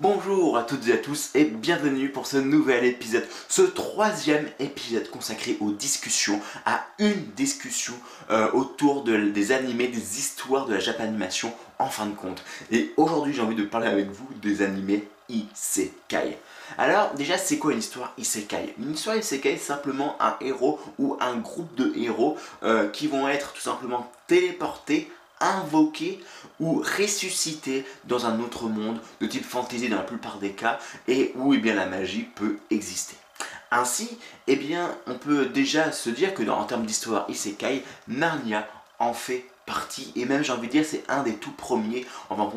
Bonjour à toutes et à tous et bienvenue pour ce nouvel épisode, ce troisième épisode consacré aux discussions, à une discussion euh, autour des animés, des histoires de la Japanimation en fin de compte. Et aujourd'hui j'ai envie de parler avec vous des animés Isekai. Alors déjà c'est quoi une histoire Isekai? Une histoire Isekai c'est simplement un héros ou un groupe de héros euh, qui vont être tout simplement téléportés invoqué ou ressuscité dans un autre monde de type fantasy dans la plupart des cas et où eh bien, la magie peut exister. Ainsi, eh on peut déjà se dire que en termes d'histoire isekai, Narnia en fait partie et même j'ai envie de dire c'est un des tout premiers en fin de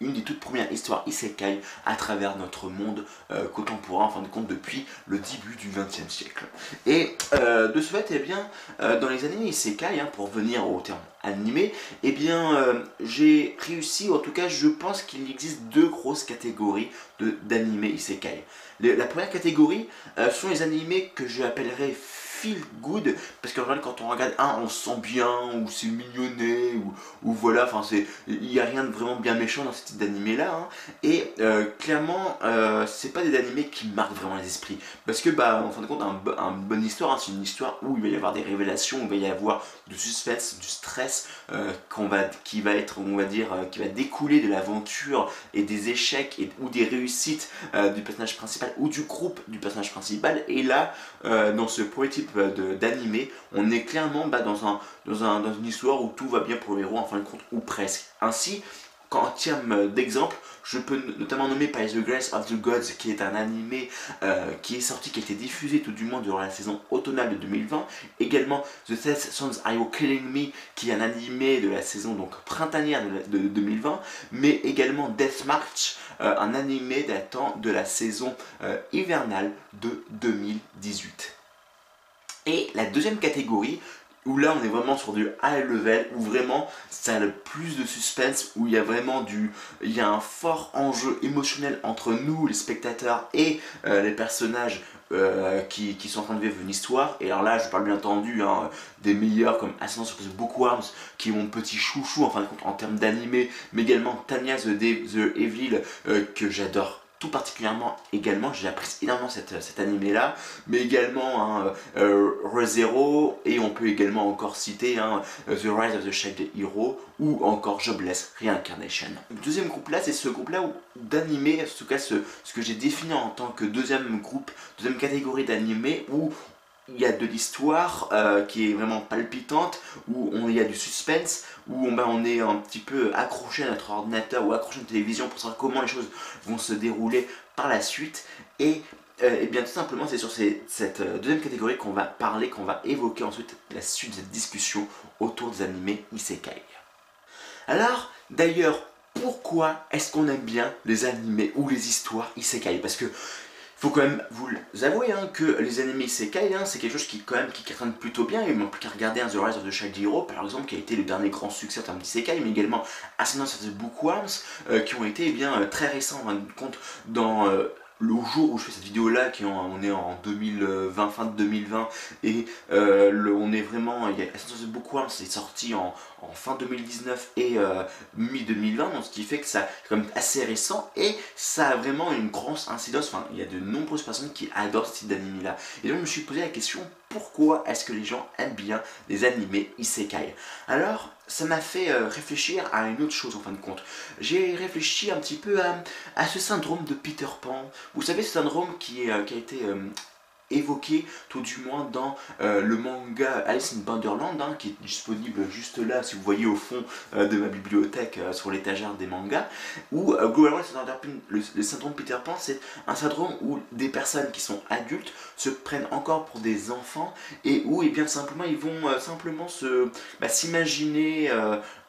une des toutes premières histoires isekai à travers notre monde euh, contemporain, en fin de compte, depuis le début du XXe siècle. Et euh, de ce fait, eh bien, euh, dans les années isekai, hein, pour venir au terme animé, eh bien, j'ai réussi, ou en tout cas, je pense qu'il existe deux grosses catégories d'animés isekai. la première catégorie sont les animés que je appellerais feel good. Parce qu'en général quand on regarde un on se sent bien ou c'est mignonné ou, ou voilà enfin c'est il n'y a rien de vraiment bien méchant dans ce type d'animé là hein. et euh, clairement euh, c'est pas des animés qui marquent vraiment les esprits. Parce que bah en fin de compte un, bonne histoire hein, c'est une histoire où il va y avoir des révélations il va y avoir du suspense du stress euh, qu'on va qui va être on va dire qui va découler de l'aventure et des échecs ou des réussites du personnage principal ou du groupe du personnage principal. Et là dans ce poétique d'animé, on est clairement bah, dans, un, dans, un, dans une histoire où tout va bien pour le héros en fin de compte, ou presque. Ainsi, en termes d'exemple, je peux notamment nommer By the Grace of the Gods, qui est un animé euh, qui est sorti, qui a été diffusé tout du moins durant la saison automnale de 2020. Également The Death Sons Are You Killing Me, qui est un animé de la saison donc printanière de, 2020. Mais également Death March, euh, un animé datant de la saison euh, hivernale de 2018. Et la deuxième catégorie, où là on est vraiment sur du high level, où vraiment ça a le plus de suspense, où il y a vraiment du... Il y a un fort enjeu émotionnel entre nous, les spectateurs, et euh, les personnages euh, qui, sont en train de vivre une histoire. Et alors là, je parle bien entendu hein, des meilleurs comme Ascendance of the Bookworms, qui est mon petit chouchou en fin de compte en termes d'animé, mais également Tanya the, Evil, euh, que j'adore tout particulièrement également, j'apprécie énormément cet animé là, mais également hein, euh, ReZero, et on peut également encore citer hein, The Rise of the Shade Hero, ou encore Jobless Reincarnation. Deuxième groupe là, c'est ce groupe là d'animé, en tout cas ce, ce que j'ai défini en tant que deuxième groupe, deuxième catégorie d'animé, où il y a de l'histoire euh, qui est vraiment palpitante, où on, il y a du suspense, où on, ben, on est un petit peu accroché à notre ordinateur ou accroché à notre télévision pour savoir comment les choses vont se dérouler par la suite. Et, euh, bien tout simplement c'est sur cette euh, deuxième catégorie qu'on va parler, qu'on va évoquer ensuite la suite de cette discussion autour des animés Isekai. Alors d'ailleurs pourquoi est-ce qu'on aime bien les animés ou les histoires Isekai? Parce que faut quand même vous avouer hein, que les animés Isekai, hein, c'est quelque chose qui quand même qui cartonne plutôt bien. Il manque plus qu'à regarder The Rise of the Child Hero, par exemple, qui a été le dernier grand succès en termes d'Isekai, mais également Ascendance of the Bookworms, euh, qui ont été eh bien, euh, très récents, en compte, dans euh, le jour où je fais cette vidéo là, qui on est en 2020, fin de 2020, et le, on est vraiment, of the Bookworms, c'est sorti en, en fin 2019 et euh, mi-2020, donc ce qui fait que ça c'est quand même assez récent et ça a vraiment une grosse incidence, enfin il y a de nombreuses personnes qui adorent ce type d'anime là. Et donc je me suis posé la question, pourquoi est-ce que les gens aiment bien les animés isekai? Alors ça m'a fait euh, réfléchir à une autre chose en fin de compte. J'ai réfléchi un petit peu à, ce syndrome de Peter Pan. Vous savez ce syndrome qui, euh, qui a été évoqué tout du moins dans euh, le manga Alice in Borderland hein, qui est disponible juste là si vous voyez au fond euh, de ma bibliothèque euh, sur l'étagère des mangas où globalement le, le, syndrome Peter Pan c'est un syndrome où des personnes qui sont adultes se prennent encore pour des enfants et où et eh bien simplement ils vont simplement se bah, s'imaginer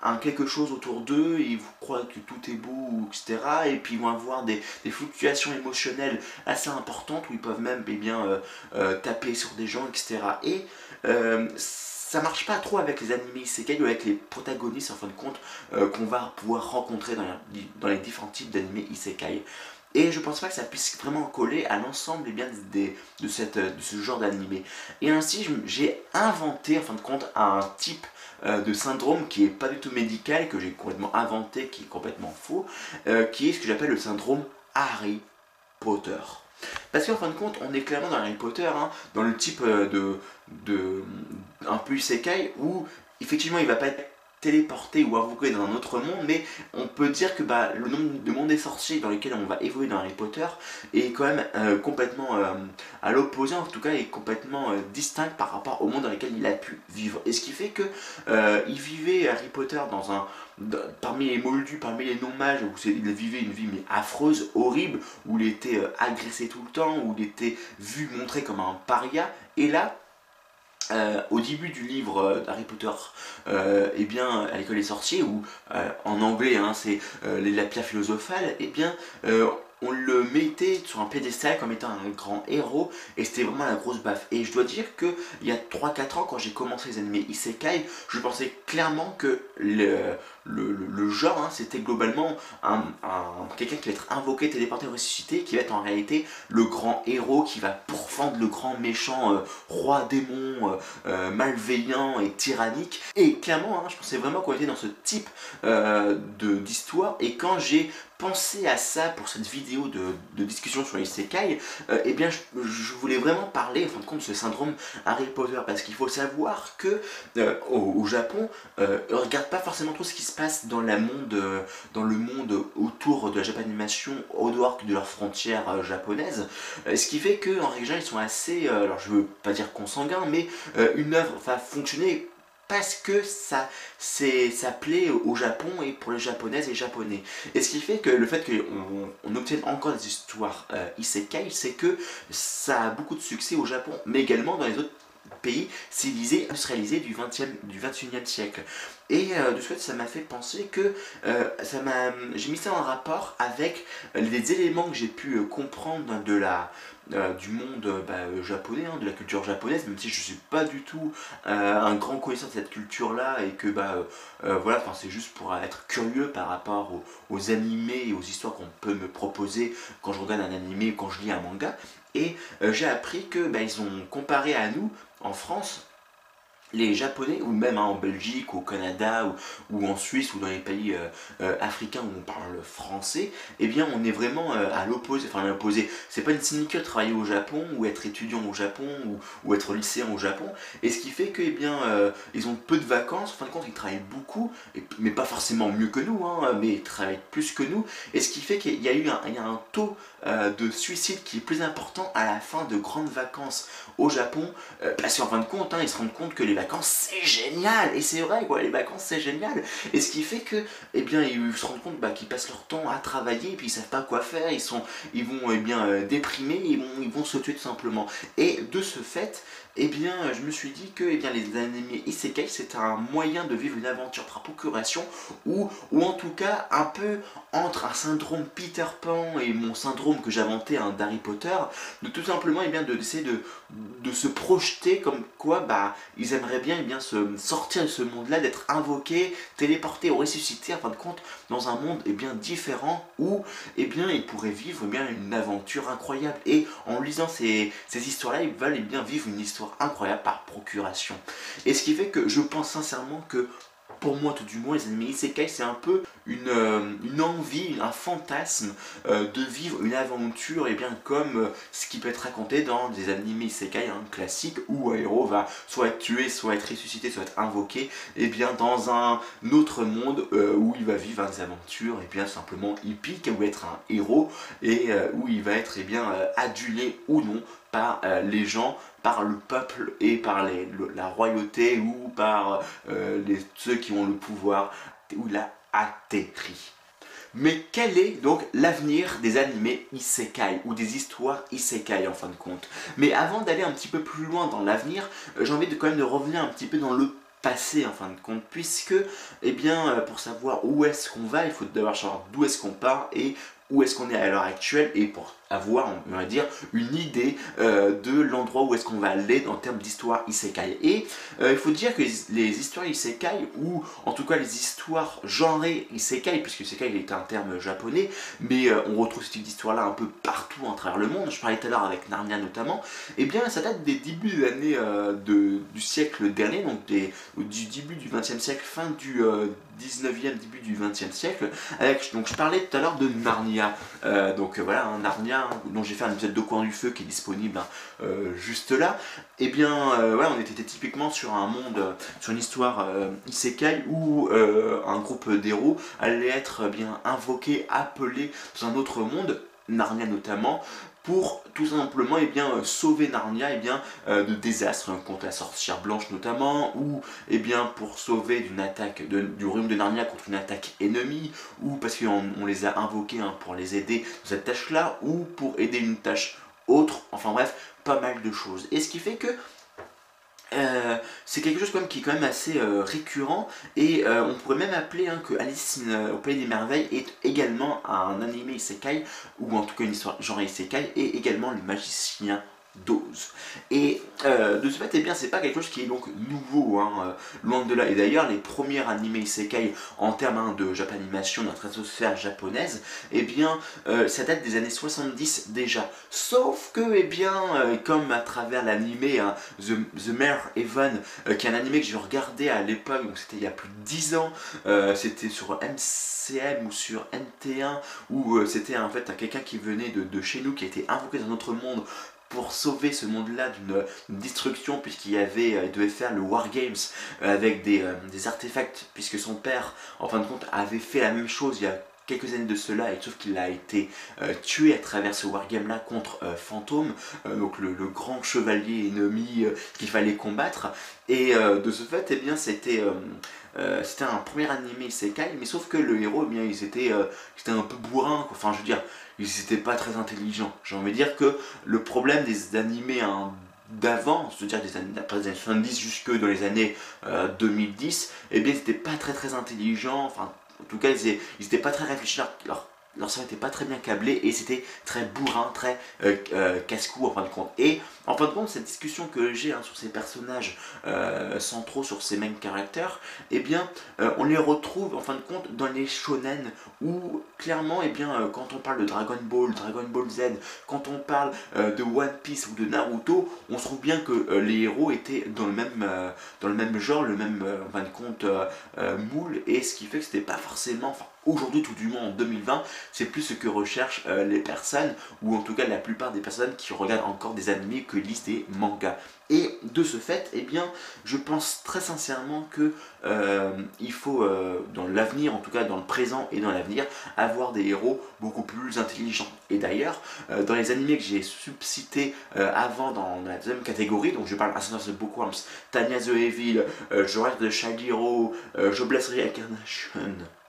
un quelque chose autour d'eux, ils vous croient que tout est beau, etc. Et puis ils vont avoir des, fluctuations émotionnelles assez importantes où ils peuvent même eh bien, euh, euh, taper sur des gens, etc. Et euh, ça marche pas trop avec les animés isekai ou avec les protagonistes en fin de compte qu'on va pouvoir rencontrer dans, dans les différents types d'animés isekai. Et je pense pas que ça puisse vraiment coller à l'ensemble eh bien, des, de, de ce genre d'animé. Et ainsi, j'ai inventé en fin de compte un type euh, de syndrome qui est pas du tout médical, que j'ai complètement inventé, qui est complètement faux, euh, qui est ce que j'appelle le syndrome Harry Potter. Parce qu'en fin de compte, on est clairement dans Harry Potter, hein, dans le type euh, de, de un peu isekai où effectivement il va pas être téléporté ou invoqué dans un autre monde, mais on peut dire que bah, le nombre de mondes des sorciers dans lesquels on va évoluer dans Harry Potter est quand même euh, complètement euh, à l'opposé, en tout cas est complètement distinct par rapport au monde dans lequel il a pu vivre. Et ce qui fait que il vivait Harry Potter dans un parmi les moldus, parmi les non-mages, où il vivait une vie mais affreuse, horrible, où il était euh, agressé tout le temps, où il était vu, montré comme un paria. Et là, euh, au début du livre euh, d'Harry Potter, eh bien, à l'école des sorciers, ou en anglais, hein, c'est la pierre philosophale, eh bien, on le mettait sur un pédestal comme étant un grand héros et c'était vraiment la grosse baffe. Et je dois dire que il y a 3-4 ans quand j'ai commencé les animés Isekai, je pensais clairement que le, le, genre hein, c'était globalement un, quelqu'un qui va être invoqué, téléporté, ressuscité, qui va être en réalité le grand héros qui va pourfendre le grand méchant euh, roi démon euh, euh, malveillant et tyrannique. Et clairement, hein, je pensais vraiment qu'on était dans ce type d'histoire et quand j'ai pensé à ça pour cette vidéo de, discussion sur les Isekai, euh, eh bien je, voulais vraiment parler en fin de compte de ce syndrome Harry Potter parce qu'il faut savoir que euh, au, Japon, euh, regarde pas forcément trop ce qui se passe dans, euh, le monde autour de la Japanimation, au dehors de leurs frontières japonaises, ce qui fait que en ils sont assez, alors je veux pas dire consanguins, mais une œuvre va fonctionner parce que ça, plaît au Japon et pour les japonaises et japonais. Et ce qui fait que le fait qu'on on obtienne encore des histoires euh, isekai, c'est que ça a beaucoup de succès au Japon, mais également dans les autres pays civilisés, industrialisés du, 20e, du 21e siècle. Et euh, de ce fait, ça m'a fait penser que euh, ça m'a, j'ai mis ça en rapport avec les éléments que j'ai pu comprendre de la, euh, du monde euh, bah, euh, japonais, hein, de la culture japonaise, même si je ne suis pas du tout un grand connaisseur de cette culture-là et que bah, voilà, c'est juste pour être curieux par rapport aux, animés et aux histoires qu'on peut me proposer quand je regarde un animé ou quand je lis un manga. Et j'ai appris que bah, ils ont comparé à nous en France les Japonais, ou même hein, en Belgique, au Canada, ou, en Suisse, ou dans les pays euh, euh, africains où on parle français, eh bien on est vraiment euh, à l'opposé. Enfin, l'opposé. C'est pas une sinecure travailler au Japon, ou être étudiant au Japon, ou, être lycéen au Japon. Et ce qui fait que, eh bien, ils ont peu de vacances. En fin de compte, ils travaillent beaucoup, mais pas forcément mieux que nous, hein, mais ils travaillent plus que nous. Et ce qui fait qu'il y a eu un taux de suicide qui est plus important à la fin de grandes vacances au Japon, parce qu'en fin de compte, hein, ils se rendent compte que les vacances, c'est génial. Et c'est vrai, quoi, les vacances, c'est génial. Et ce qui fait que, eh bien, ils se rendent compte bah, qu'ils passent leur temps à travailler, puis ils savent pas quoi faire, ils, sont, ils vont, eh bien, euh, déprimer, ils vont, ils vont se tuer tout simplement. Et de ce fait, eh bien, je me suis dit que eh bien, les animés Isekai, c'est un moyen de vivre une aventure par procuration, ou, ou en tout cas, un peu entre un syndrome Peter Pan et mon syndrome que j'inventais un d'Harry Potter, de tout simplement, eh d'essayer de, de se projeter comme quoi, bah, ils aimeraient bien, eh bien, se sortir de ce monde-là, d'être invoqués, téléportés ou ressuscités, en fin de compte, dans un monde, eh bien, différent, où, eh bien, ils pourraient vivre, eh bien, une aventure incroyable. Et en lisant ces, histoires-là, ils veulent, bien, vivre une histoire incroyable par procuration. Et ce qui fait que je pense sincèrement que pour moi tout du moins, les animés Isekai, c'est un peu une, euh, envie, un fantasme euh, de vivre une aventure, et bien comme euh, ce qui peut être raconté dans des animés Isekai hein, classiques, où un héros va soit être tué, soit être ressuscité, soit être invoqué, et bien dans un autre monde où il va vivre des aventures, et bien simplement épiques, où être un héros, et où il va être et bien adulé ou non par les gens par le peuple et par la royauté ou par euh, ceux qui ont le pouvoir, où il a atterri. Mais quel est donc l'avenir des animés isekai ou des histoires isekai en fin de compte? Mais avant d'aller un petit peu plus loin dans l'avenir, euh, j'ai envie de quand même de revenir un petit peu dans le passé en fin de compte puisque eh bien euh, pour savoir où est-ce qu'on va il faut d'abord savoir d'où est-ce qu'on part et où est-ce qu'on est à l'heure actuelle et pour avoir, on va dire, une idée euh, de l'endroit où est-ce qu'on va aller en termes d'histoire isekai. Et euh, il faut dire que les, histoires isekai, ou en tout cas les histoires genrées isekai, puisque isekai est un terme japonais, mais euh, on retrouve ce type d'histoire-là un peu partout à travers le monde, je parlais tout à l'heure avec Narnia notamment, et eh bien ça date des débuts de l'année du siècle dernier, donc des, du début du 20e siècle, fin du 19e, début du 20e siècle. Avec, donc je parlais tout à l'heure de Narnia. Euh, donc voilà, un Narnia dont j'ai fait un épisode de Coin du Feu qui est disponible hein, juste là. Et eh bien voilà, on était typiquement sur un monde, sur une histoire isekai où un groupe d'héros allait être bien invoqué, appelé dans un autre monde Narnia notamment, pour tout simplement eh bien, euh, sauver Narnia eh bien, euh, de désastres hein, contre la sorcière blanche notamment, ou eh bien, pour sauver d'une attaque du royaume de Narnia contre une attaque ennemie, ou parce qu'on les a invoqués hein, pour les aider dans cette tâche-là, ou pour aider une tâche autre, enfin bref, pas mal de choses. Et ce qui fait que euh, c'est quelque chose quand même qui est quand même assez euh, récurrent et euh, on pourrait même appeler hein, que Alice au Pays des Merveilles est également un animé isekai ou en tout cas une histoire genre isekai et également le magicien dose. Et euh, de ce fait, eh bien, c'est pas quelque chose qui est donc nouveau, hein, euh, loin de là. Et d'ailleurs, les premiers animés isekai en termes hein, de japanimation, notre atmosphère japonaise, eh bien, euh, ça date des années 70 déjà. Sauf que, eh bien, comme à travers l'animé hein, The, The Mare Evan, qui est un animé que j'ai regardé à l'époque, donc c'était il y a plus de 10 ans, c'était sur MCM ou sur NT1, où c'était en fait quelqu'un qui venait de, de chez nous, qui a été invoqué dans notre monde pour sauver ce monde-là d'une destruction, puisqu'il y avait, euh, devait faire le Wargames euh, avec des, euh, des, artefacts, puisque son père, en fin de compte, avait fait la même chose il y a quelques années de cela, et sauf qu'il a été tué à travers ce wargame-là contre Fantôme, donc le, grand chevalier ennemi qu'il fallait combattre. Et de ce fait, eh bien, c'était c'était un premier animé Isekai, mais sauf que le héros, eh bien, il était, un peu bourrin, enfin, je veux dire, ils n'étaient pas très intelligents. J'ai envie de dire que le problème des animés hein, d'avant, c'est-à-dire des années, après les années 70 jusque dans les années 2010, euh, eh bien ils n'étaient pas très très intelligents, enfin en tout cas ils n'étaient pas très réfléchis, leur, son n'était pas très bien câblé et c'était très bourrin, très euh, euh, casse-cou en fin de compte. Et en fin de compte, cette discussion que j'ai hein, sur ces personnages euh, centraux, sur ces mêmes caractères, eh bien, on les retrouve en fin de compte dans les shonen où clairement, eh bien, quand on parle de Dragon Ball, Dragon Ball Z, quand on parle de One Piece ou de Naruto, on se trouve bien que les héros étaient dans le même, dans le même genre, le même, en fin de compte, moule, et ce qui fait que c'était pas forcément, aujourd'hui tout du moins en 2020, c'est plus ce que recherchent euh, les personnes, ou en tout cas la plupart des personnes qui regardent encore des animés que lisent des mangas. Et de ce fait, eh bien, je pense très sincèrement que euh, il faut, euh, dans l'avenir, en tout cas dans le présent et dans l'avenir, avoir des héros beaucoup plus intelligents. Et d'ailleurs, dans les animés que j'ai subcités avant dans la deuxième catégorie, donc je parle Ascendance de Bookworms, Tanya the Evil, je de Shagiro, Jobless Reincarnation,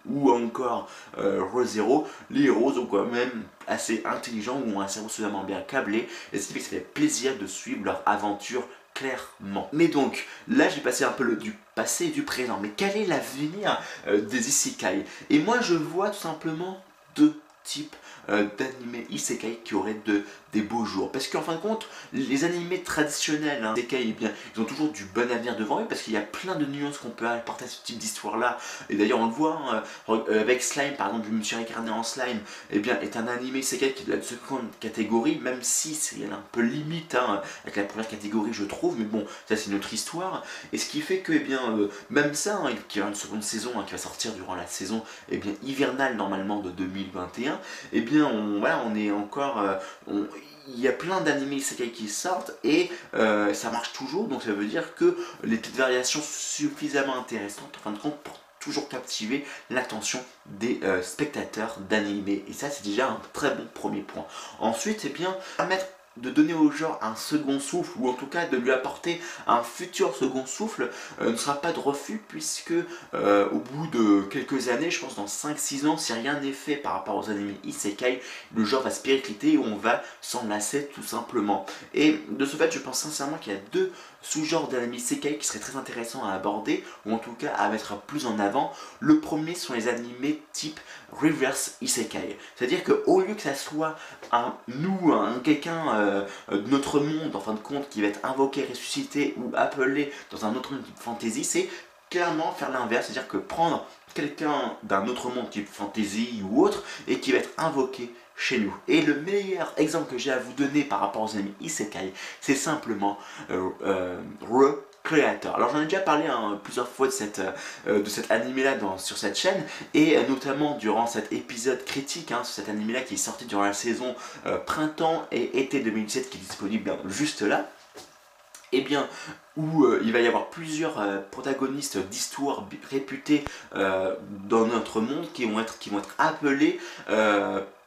ou encore euh, ReZero, les héros sont quand même assez intelligents ou ont un cerveau suffisamment bien câblé et ce qui fait que ça fait plaisir de suivre leur aventure clairement. Mais donc, là j'ai passé un peu du passé et du présent, mais quel est l'avenir euh, des Isekai? Et moi je vois tout simplement deux types euh, d'animés isekai qui auraient de, des beaux jours. Parce qu'en fin de compte, les animés traditionnels, hein, isekai, eh bien, ils ont toujours du bon avenir devant eux parce qu'il y a plein de nuances qu'on peut apporter à ce type d'histoire-là. Et d'ailleurs, on le voit hein, euh, avec Slime, par exemple, du Monsieur incarné en Slime, eh bien, est un animé isekai qui est de la seconde catégorie, même si c'est un peu limite hein, avec la première catégorie, je trouve. Mais bon, ça c'est notre histoire. Et ce qui fait que, eh bien, euh, même ça, qui y aura une seconde saison qui va sortir durant la saison eh bien, hivernale normalement de 2021, eh bien, on, voilà, on est encore... Euh, il y a plein d'animés isekai qui sortent et euh, ça marche toujours, donc ça veut dire que les petites variations suffisamment intéressantes, en fin de compte, pour toujours captiver l'attention des euh, spectateurs d'animés. Et ça, c'est déjà un très bon premier point. Ensuite, eh bien, de donner au genre un second souffle, ou en tout cas de lui apporter un futur second souffle, euh, ne sera pas de refus, puisque euh, au bout de quelques années, je pense dans 5-6 ans, si rien n'est fait par rapport aux animés Isekai, le genre va péricliter et on va s'en tout simplement. Et de ce fait, je pense sincèrement qu'il y a deux sous-genres d'animés Isekai qui seraient très intéressants à aborder, ou en tout cas à mettre plus en avant. Le premier sont les animés type reverse isekai. C'est-à-dire qu'au lieu que ça soit un nous, un quelqu'un euh, de notre monde, en fin de compte, qui va être invoqué, ressuscité ou appelé dans un autre monde type fantasy, c'est clairement faire l'inverse, c'est-à-dire que prendre quelqu'un d'un autre monde type fantasy ou autre et qui va être invoqué chez nous. Et le meilleur exemple que j'ai à vous donner par rapport aux amis Isekai, c'est simplement euh, euh, Recreator. Alors j'en ai déjà parlé hein, plusieurs fois de, de cet animé là sur cette chaîne et notamment durant cet épisode critique hein, sur cet animé là qui est sorti durant la saison printemps et été 2017 qui est disponible juste là et eh bien, où euh, il va y avoir plusieurs euh, protagonistes d'histoires réputées euh, dans notre monde qui vont être appelés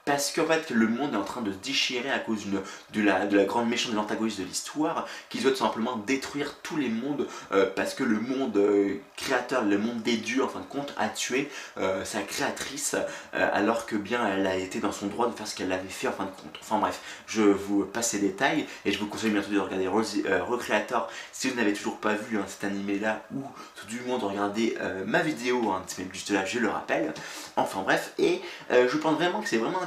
parce qu'en fait le monde est en train de déchirer à cause de, la, de la grande méchante de l'antagoniste de l'histoire qui souhaite simplement détruire tous les mondes euh, parce que le monde euh, créateur, le monde des dieux en fin de compte a tué euh, sa créatrice alors que bien elle a été dans son droit de faire ce qu'elle avait fait en fin de compte. Enfin bref, je vous passe les détails et je vous conseille bientôt de regarder Recreator si vous n'avez toujours pas vu hein, cet animé là ou tout du moins de regarder ma vidéo, hein, juste là je le rappelle. Enfin bref, et je pense vraiment que c'est vraiment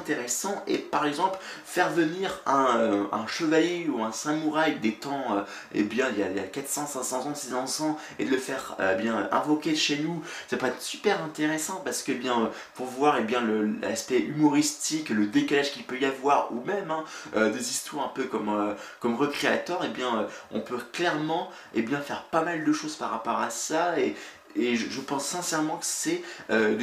et par exemple faire venir un, euh, chevalier ou un samouraï des temps, euh, eh bien il y, a, 400, 500 ans, 600 ans et de le faire euh, bien invoquer chez nous, ça peut être super intéressant parce que bien pour voir eh bien l'aspect humoristique, le décalage qu'il peut y avoir ou même hein, des histoires un peu comme, comme Recreator, eh bien on peut clairement et bien faire pas mal de choses par rapport à ça. Et, et je, pense sincèrement que c'est de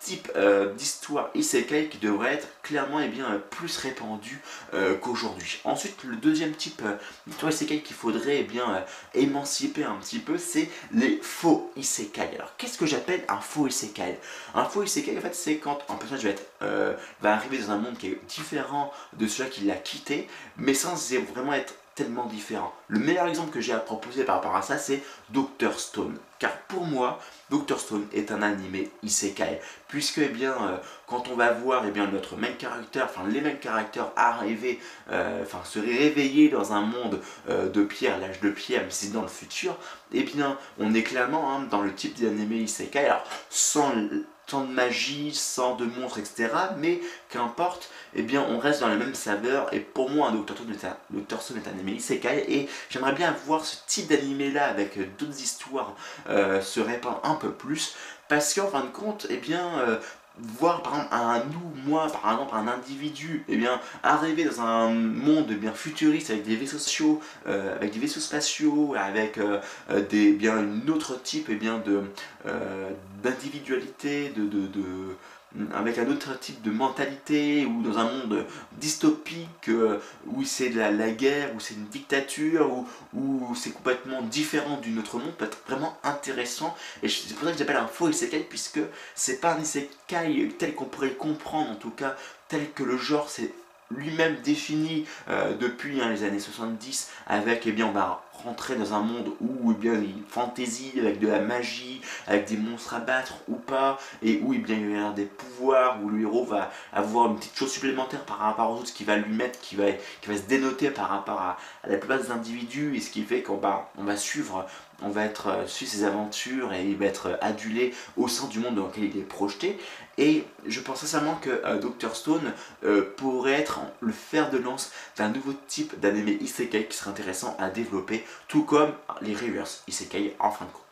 type euh, d'histoire isekai qui devrait être clairement et eh bien, plus répandu euh, qu'aujourd'hui. Ensuite, le deuxième type euh, d'histoire isekai qu'il faudrait eh bien, émanciper un petit peu, c'est les faux isekai. Alors, qu'est-ce que j'appelle un faux isekai? Un faux isekai, en fait, c'est quand un personnage va, va arriver dans un monde qui est différent de celui qui l'a quitté, mais sans vraiment être différent. Le meilleur exemple que j'ai à proposer par rapport à ça, c'est Doctor Stone. Car pour moi, Doctor Stone est un animé isekai. Puisque, eh bien, euh, quand on va voir eh bien, notre main character, enfin les mêmes caractères arriver, euh, enfin se réveiller dans un monde euh, de pierre, l'âge de pierre, mais c'est dans le futur, eh bien, on est clairement hein, dans le type d'animé isekai. Alors, sans sans de magie, sans de monstres, etc. Mais qu'importe, eh bien on reste dans la même saveur. Et pour moi, un Doctor Stone est un, anime isekai. Et j'aimerais bien voir ce type d'animé là avec d'autres histoires euh, se répandre un peu plus. Parce qu'en fin de compte, eh bien, euh, voir par exemple un nous, moi, par exemple un individu, et eh bien arriver dans un monde eh bien futuriste avec des vaisseaux spatiaux, euh, avec des vaisseaux spatiaux, avec euh, euh, des bien un autre type et bien de d'individualité, de avec un autre type de mentalité ou dans un monde dystopique euh, où c'est la, la, guerre, où c'est une dictature, où, c'est complètement différent d'une autre monde peut être vraiment intéressant. Et c'est pour ça que j'appelle un faux isekai puisque c'est pas un isekai tel qu'on pourrait le comprendre en tout cas tel que le genre c'est lui-même défini euh, depuis hein, les années 70 avec eh bien on va rentrer dans un monde où eh bien il fantasy avec de la magie avec des monstres à battre ou pas et où eh il y a des pouvoirs où le héros va avoir une petite chose supplémentaire par rapport aux autres qui va lui mettre qui va, qui va se dénoter par rapport à, la plupart des individus et ce qui fait qu'on va, suivre on va être euh, suivre ses aventures et il va être adulé au sein du monde dans lequel il est projeté. Et je pense sincèrement que euh, Dr Stone euh, pourrait être le fer de lance d'un nouveau type d'anime isekai qui serait intéressant à développer, tout comme les reverse isekai en fin de compte.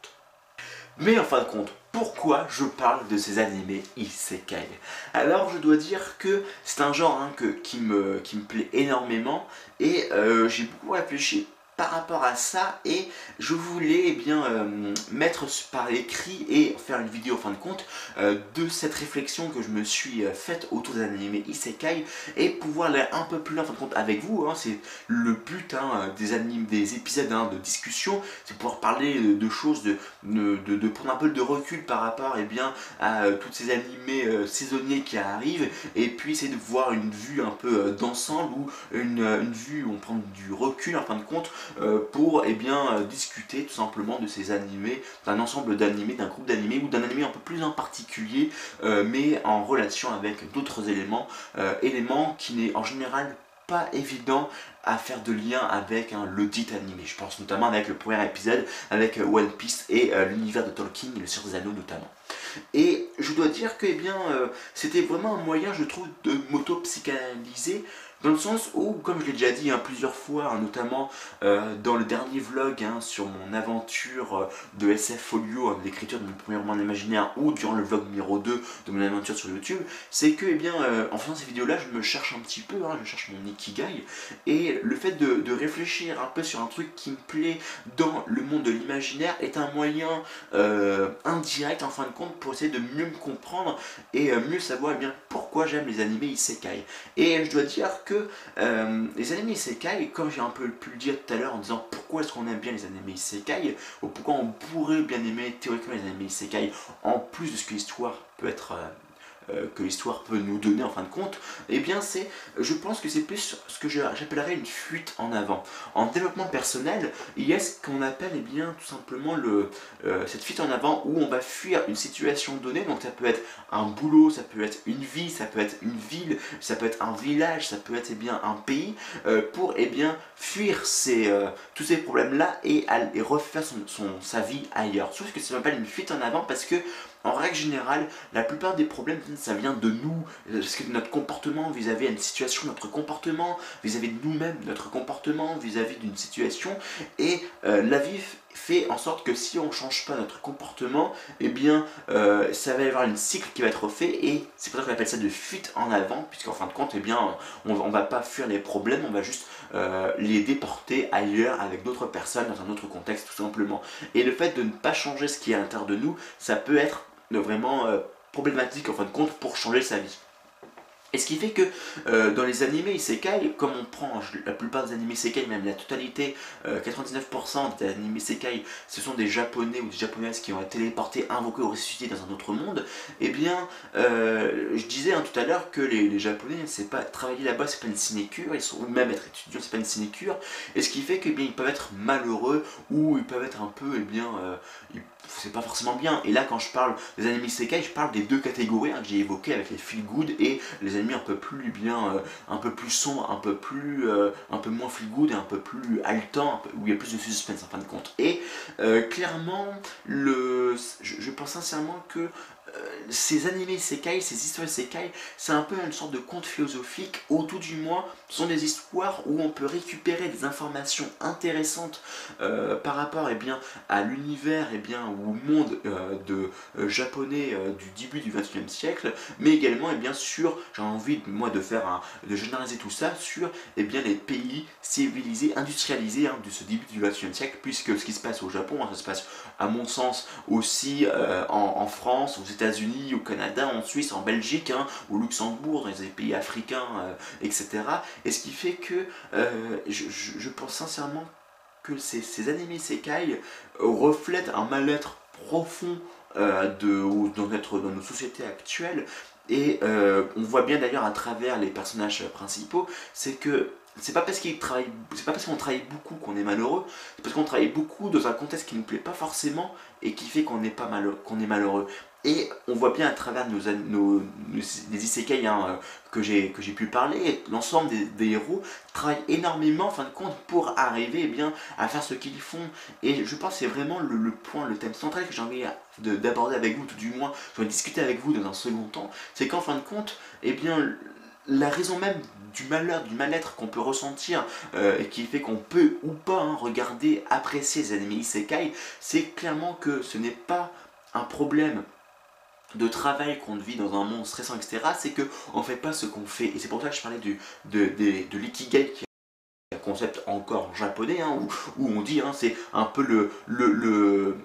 Mais en fin de compte, pourquoi je parle de ces animés isekai Alors je dois dire que c'est un genre hein, qui, me, plaît énormément et euh, j'ai beaucoup réfléchi par rapport à ça et je voulais eh bien euh, mettre par écrit et faire une vidéo en fin de compte euh, de cette réflexion que je me suis euh, faite autour des animés Isekai et pouvoir aller un peu plus en fin de compte avec vous hein. c'est le but hein, des animes des épisodes hein, de discussion c'est pouvoir parler de, choses de, de, prendre un peu de recul par rapport eh bien à toutes ces animés saisonniers qui arrivent et puis essayer de voir une vue un peu d'ensemble ou une, une vue où on prend du recul en fin de compte pour eh bien, euh, discuter tout simplement de ces animés, d'un ensemble d'animés, d'un groupe d'animés ou d'un animé un peu plus en particulier, euh, mais en relation avec d'autres éléments, éléments qui n'est en général pas évident à faire de lien avec hein, le dit animé. Je pense notamment avec le premier épisode avec One Piece et l'univers de Tolkien le Seigneur des Anneaux notamment. Et je dois dire que eh bien, c'était vraiment un moyen, je trouve, de m'auto-psychanalyser Dans le sens où, comme je l'ai déjà dit hein, plusieurs fois, hein, notamment euh, dans le dernier vlog hein, sur mon aventure euh, de SF Folio, l'écriture de mon premier roman imaginaire, ou durant le vlog numéro 2 de mon aventure sur YouTube, c'est que, eh bien, euh, en faisant ces vidéos-là, je me cherche un petit peu, je cherche mon Ikigai, et le fait de, réfléchir un peu sur un truc qui me plaît dans le monde de l'imaginaire est un moyen indirect, en fin de compte, pour essayer de mieux me comprendre et mieux savoir eh bien, pourquoi j'aime les animés isekai. Et je dois dire que euh, les animés isekai, comme j'ai un peu pu le dire tout à l'heure en disant pourquoi est-ce qu'on aime bien les animés isekai, ou pourquoi on pourrait bien aimer théoriquement les animés isekai, en plus de ce que l'histoire peut être euh, que l'histoire peut nous donner en fin de compte, eh bien c'est, je pense que c'est plus ce que j'appellerais une fuite en avant. En développement personnel, il y a ce qu'on appelle eh bien tout simplement le, euh, cette fuite en avant où on va fuir une situation donnée, donc ça peut être un boulot, ça peut être une vie, ça peut être une ville, ça peut être un village, ça peut être eh bien un pays, euh, pour eh bien fuir ces, tous ces problèmes-là et, et, refaire son, sa vie ailleurs. Sauf que ça s'appelle une fuite en avant parce que en règle générale, la plupart des problèmes, ça vient de nous, parce que notre comportement vis-à-vis d'une situation, notre comportement vis-à-vis de nous-mêmes, notre comportement vis-à-vis d'une situation, et euh, la vie fait en sorte que si on ne change pas notre comportement, eh bien, euh, ça va y avoir une cycle qui va être fait, et c'est pour ça qu'on appelle ça de fuite en avant, puisqu'en fin de compte, eh bien, on ne va pas fuir les problèmes, on va juste euh, les déporter ailleurs avec d'autres personnes dans un autre contexte tout simplement. Et le fait de ne pas changer ce qui est à l'intérieur de nous, ça peut être vraiment euh, problématique en fin de compte pour changer sa vie. Et ce qui fait que euh, dans les animés isekai, comme on prend la plupart des animés isekai, même la totalité, 99% euh, des animés isekai, ce sont des japonais ou des japonaises qui ont été téléportés, invoqués ou ressuscités dans un autre monde, et eh bien, je disais hein, tout à l'heure que les, japonais, c'est pas travailler là-bas, c'est pas une sinécure, ils sont, ou même être étudiant, c'est pas une sinécure, et ce qui fait qu'ils eh peuvent être malheureux, ou ils peuvent être un peu, et eh bien, c'est pas forcément bien. Et là, quand je parle des animés Sekai, je parle des deux catégories hein, que j'ai évoquées avec les feel good et les animés un peu plus bien, euh, un peu plus sombres, un peu plus, euh, un peu moins feel good et un peu plus haletant, où il y a plus de suspense en fin de compte. Et euh, clairement, je pense sincèrement que ces animés Sekai, ces histoires Sekai, c'est un peu une sorte de conte philosophique, ou tout du moins, ce sont des histoires où on peut récupérer des informations intéressantes euh, par rapport eh bien, à l'univers et eh bien, ou au monde euh, de, japonais du début du XXe siècle, mais également eh bien, sur, j'ai envie moi de faire un, de généraliser tout ça sur eh bien, les pays civilisés, industrialisés hein, de ce début du XXe siècle, puisque ce qui se passe au Japon, hein, ça se passe à mon sens aussi en, en France, aux États États-Unis, au Canada, en Suisse, en Belgique, hein, au Luxembourg, dans les pays africains, euh, etc. Et ce qui fait que euh, je, pense sincèrement que ces, ces animés Sekai reflètent un mal-être profond euh, de, dans, notre, dans nos sociétés actuelles. Et on voit bien d'ailleurs à travers les personnages principaux, c'est que c'est pas parce qu'il travaille, c'est pas parce qu'on travaille beaucoup qu'on est malheureux, c'est parce qu'on travaille beaucoup dans un contexte qui nous plaît pas forcément et qui fait qu'on est malheureux, qu'on est malheureux. Et on voit bien à travers nos, nos, les isekai hein, euh, que j'ai pu parler, l'ensemble des, héros travaillent énormément en fin de compte pour arriver eh bien, à faire ce qu'ils font. Et je pense que c'est vraiment le, point, le thème central que j'ai envie d'aborder avec vous, tout du moins, je vais discuter avec vous dans un second temps, c'est qu'en fin de compte, eh bien, la raison même du malheur, du mal-être qu'on peut ressentir euh, et qui fait qu'on peut ou pas hein, regarder, apprécier les animés isekai, c'est clairement que ce n'est pas un problème de travail qu'on vit dans un monde stressant, etc., c'est qu'on ne fait pas ce qu'on fait. Et c'est pour ça que je parlais du, de, de, de l'ikigai qui concept encore japonais, hein, où, on dit, hein, c'est un peu le,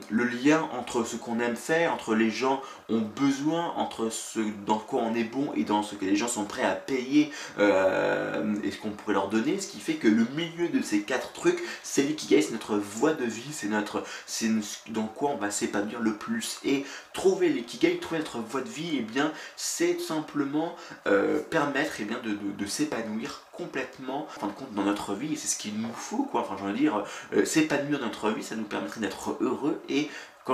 lien entre ce qu'on aime faire, entre les gens ont besoin, entre ce dans quoi on est bon et dans ce que les gens sont prêts à payer euh, et ce qu'on pourrait leur donner, ce qui fait que le milieu de ces quatre trucs, c'est l'ikigai, c'est notre voie de vie, c'est notre, c'est dans quoi on va s'épanouir le plus. Et trouver l'ikigai, trouver notre voie de vie, et eh bien, c'est simplement euh, permettre et eh bien, de s'épanouir complètement de compte dans notre vie et c'est ce qu'il nous faut quoi. Enfin je veux dire euh, s'épanouir dans notre vie ça nous permettrait d'être heureux et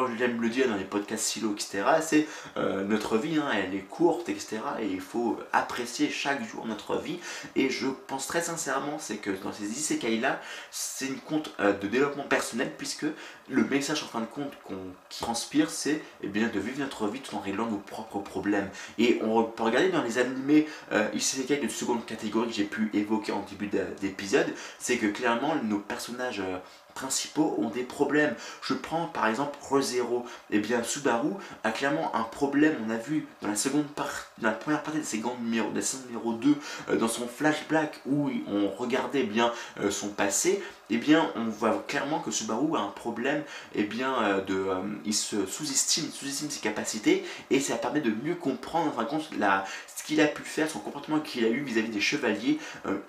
comme j'aime le dire dans les podcasts silo, etc., c'est euh, notre vie, hein, elle est courte, etc., et il faut apprécier chaque jour notre vie. Et je pense très sincèrement, c'est que dans ces isekai-là, c'est une compte euh, de développement personnel, puisque le message en fin de compte qu'on transpire, c'est eh bien de vivre notre vie tout en réglant nos propres problèmes. Et on peut regarder dans les animés euh, isekai de seconde catégorie que j'ai pu évoquer en début d'épisode, c'est que clairement nos personnages euh, principaux ont des problèmes. Je prends par exemple ReZero. eh bien Subaru a clairement un problème. On a vu dans la seconde partie, dans la première partie de la saison numéro, de numéro 2, euh, dans son flashback où on regardait bien euh, son passé, eh bien on voit clairement que Subaru a un problème, eh bien euh, de, il se sous-estime, sous-estime ses capacités et ça permet de mieux comprendre ce qu'il a pu faire, son comportement qu'il a eu vis-à-vis des chevaliers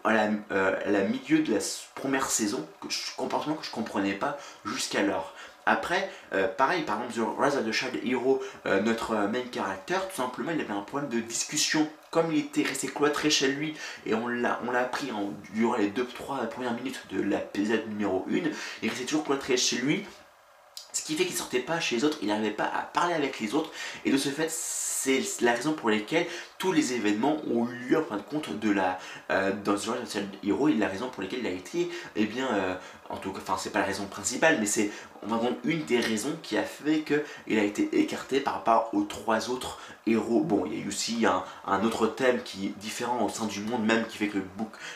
à, la, à, la, milieu de la première saison, comportement que je comprenais pas jusqu'alors. Après, euh, pareil, par exemple, sur Rise of the Child Hero, euh, notre main character, tout simplement, il avait un problème de discussion. Comme il était resté cloîtré chez lui, et on l'a appris durant les 2-3 premières minutes de l'épisode numéro 1, il restait toujours cloîtré chez lui, ce qui fait qu'il sortait pas chez les autres, il n'arrivait pas à parler avec les autres, et de ce fait, c'est la raison pour laquelle tous les événements ont eu lieu en fin de compte de la euh, dans The Rise of the Hero et la raison pour laquelle il a été eh bien en tout cas, enfin c'est pas la raison principale, mais c'est vraiment une des raisons qui a fait qu'il a été écarté par rapport aux trois autres héros. Bon, il y a eu aussi un, autre thème qui est différent au sein du monde même, qui fait que le,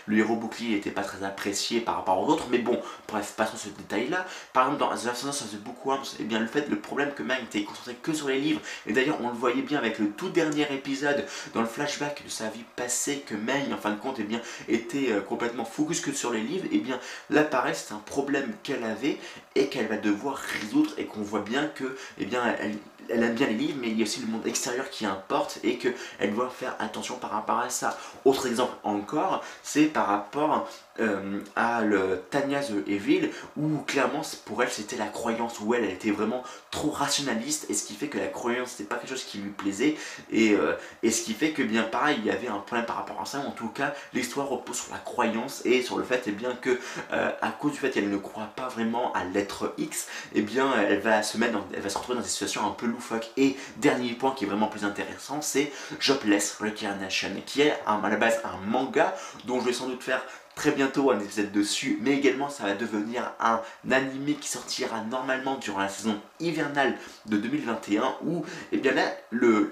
le héros bouclier n'était pas très apprécié par rapport aux autres, mais bon, bref, passons ce détail-là. Par exemple, dans The Last of beaucoup et eh bien le fait, le problème que Mang était concentré que sur les livres, et d'ailleurs on le voyait bien avec le tout dernier épisode, dans le flashback de sa vie passée, que Mang, en fin de compte, eh bien, était euh, complètement focus que sur les livres, et eh bien là pareil, c'est un problème qu'elle avait et qu'elle va devoir résoudre et qu'on voit bien que eh bien, elle, elle aime bien les livres, mais il y a aussi le monde extérieur qui importe et qu'elle doit faire attention par rapport à ça. Autre exemple encore, c'est par rapport euh, à le Tanya the Evil, où clairement pour elle c'était la croyance, où elle, était vraiment trop rationaliste, et ce qui fait que la croyance c'était pas quelque chose qui lui plaisait, et, euh, et, ce qui fait que bien pareil, il y avait un problème par rapport à ça, en tout cas l'histoire repose sur la croyance et sur le fait et eh bien que euh, à cause du fait qu'elle ne croit pas vraiment à l'être X, et eh bien elle va se mettre elle va se retrouver dans des situations un peu loufoques. Et dernier point qui est vraiment plus intéressant, c'est Jobless Reincarnation, qui est à la base un manga dont je vais sans doute faire très bientôt un épisode dessus, mais également ça va devenir un animé qui sortira normalement durant la saison hivernale de 2021 où et eh bien là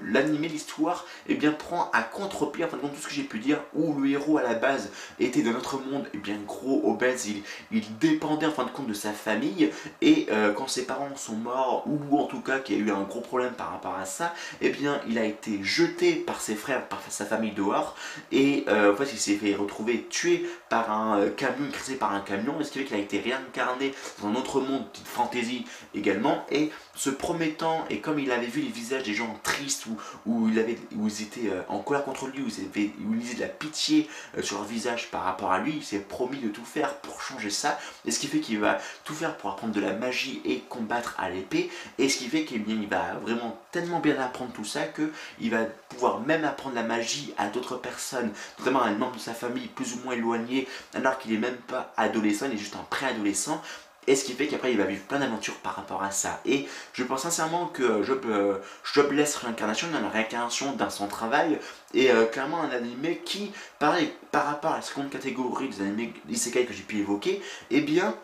l'animé l'histoire et eh bien prend à contre-pied en fin de compte tout ce que j'ai pu dire où le héros à la base était de notre monde et eh bien gros obèse il, il dépendait en fin de compte de sa famille et euh, quand ses parents sont morts ou en tout cas qu'il y a eu un gros problème par rapport à ça et bien il a été jeté par ses frères par sa famille dehors et euh, en fait il s'est fait retrouver tué par un euh, camion, créé par un camion, et ce qui fait qu'il a été réincarné dans un autre monde, petite fantaisie également, et se promettant, et comme il avait vu les visages des gens tristes, où, il avait, où ils étaient euh, en colère contre lui, où ils, avaient, où ils de la pitié euh, sur leur visage par rapport à lui, il s'est promis de tout faire pour changer ça, et ce qui fait qu'il va tout faire pour apprendre de la magie et combattre à l'épée, et ce qui fait qu'il va vraiment tellement bien apprendre tout ça, qu'il va pouvoir même apprendre la magie à d'autres personnes, notamment à un membre de sa famille plus ou moins éloigné, alors qu'il est même pas adolescent, il est juste un préadolescent. Et ce qui fait qu'après il va vivre plein d'aventures par rapport à ça. Et je pense sincèrement que Job, euh, Jobless Réincarnation dans la réincarnation d'un son travail et euh, clairement un animé qui, pareil, par rapport à la seconde catégorie des animés isekai que j'ai pu évoquer, eh bien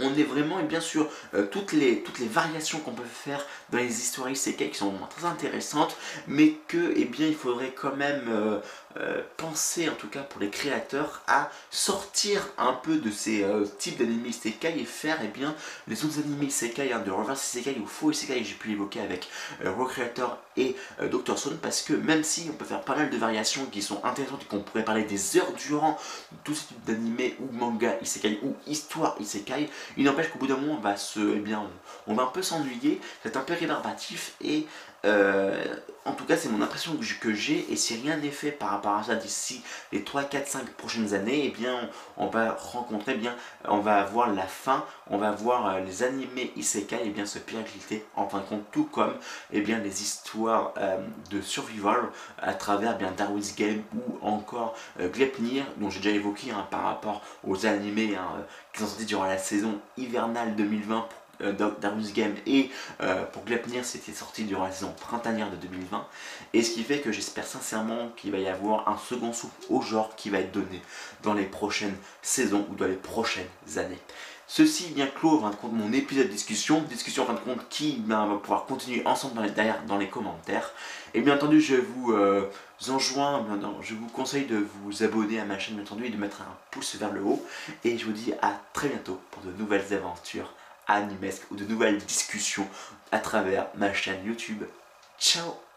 on est vraiment et bien sûr euh, toutes, les, toutes les variations qu'on peut faire dans les histoires isekai qui sont très intéressantes mais que eh bien il faudrait quand même euh, penser, en tout cas pour les créateurs, à sortir un peu de ces euh, types d'animés isekai et faire eh bien, les autres animés isekai, hein, de reverse isekai ou faux isekai j'ai pu évoquer avec euh, Recreator et Dr. Stone, parce que même si on peut faire pas mal de variations qui sont intéressantes et qu'on pourrait parler des heures durant tous ces types d'animés ou manga isekai ou histoire isekai, il n'empêche qu'au bout d'un moment on va se, eh bien, on, va un peu s'ennuyer, c'est un peu rébarbatif et euh, en tout cas, c'est mon impression que j'ai, et si rien n'est fait par rapport à ça d'ici les 3, 4, 5 prochaines années, eh bien, on, va rencontrer, eh bien, on va avoir la fin, on va voir euh, les animés isekai, eh bien, se péricliter, en fin de compte, tout comme, eh bien, les histoires euh, de survival à travers, bien, Darwin's Game ou encore Glepnir, dont j'ai déjà évoqué hein, par rapport aux animés hein, qui sont sortis durant la saison hivernale 2020 euh, Darius Game et euh, pour Glepnir c'était sorti durant la saison printanière de 2020 et ce qui fait que j'espère sincèrement qu'il va y avoir un second souffle au genre qui va être donné dans les prochaines saisons ou dans les prochaines années. Ceci vient clore en compte mon épisode de discussion, discussion en fin de compte qui ben, va pouvoir continuer ensemble dans les, derrière dans les commentaires. Et bien entendu, je vous euh, enjoins, je vous conseille de vous abonner à ma chaîne bien entendu et de mettre un pouce vers le haut. Et je vous dis à très bientôt pour de nouvelles aventures animesques ou de nouvelles discussions à travers ma chaîne YouTube. Ciao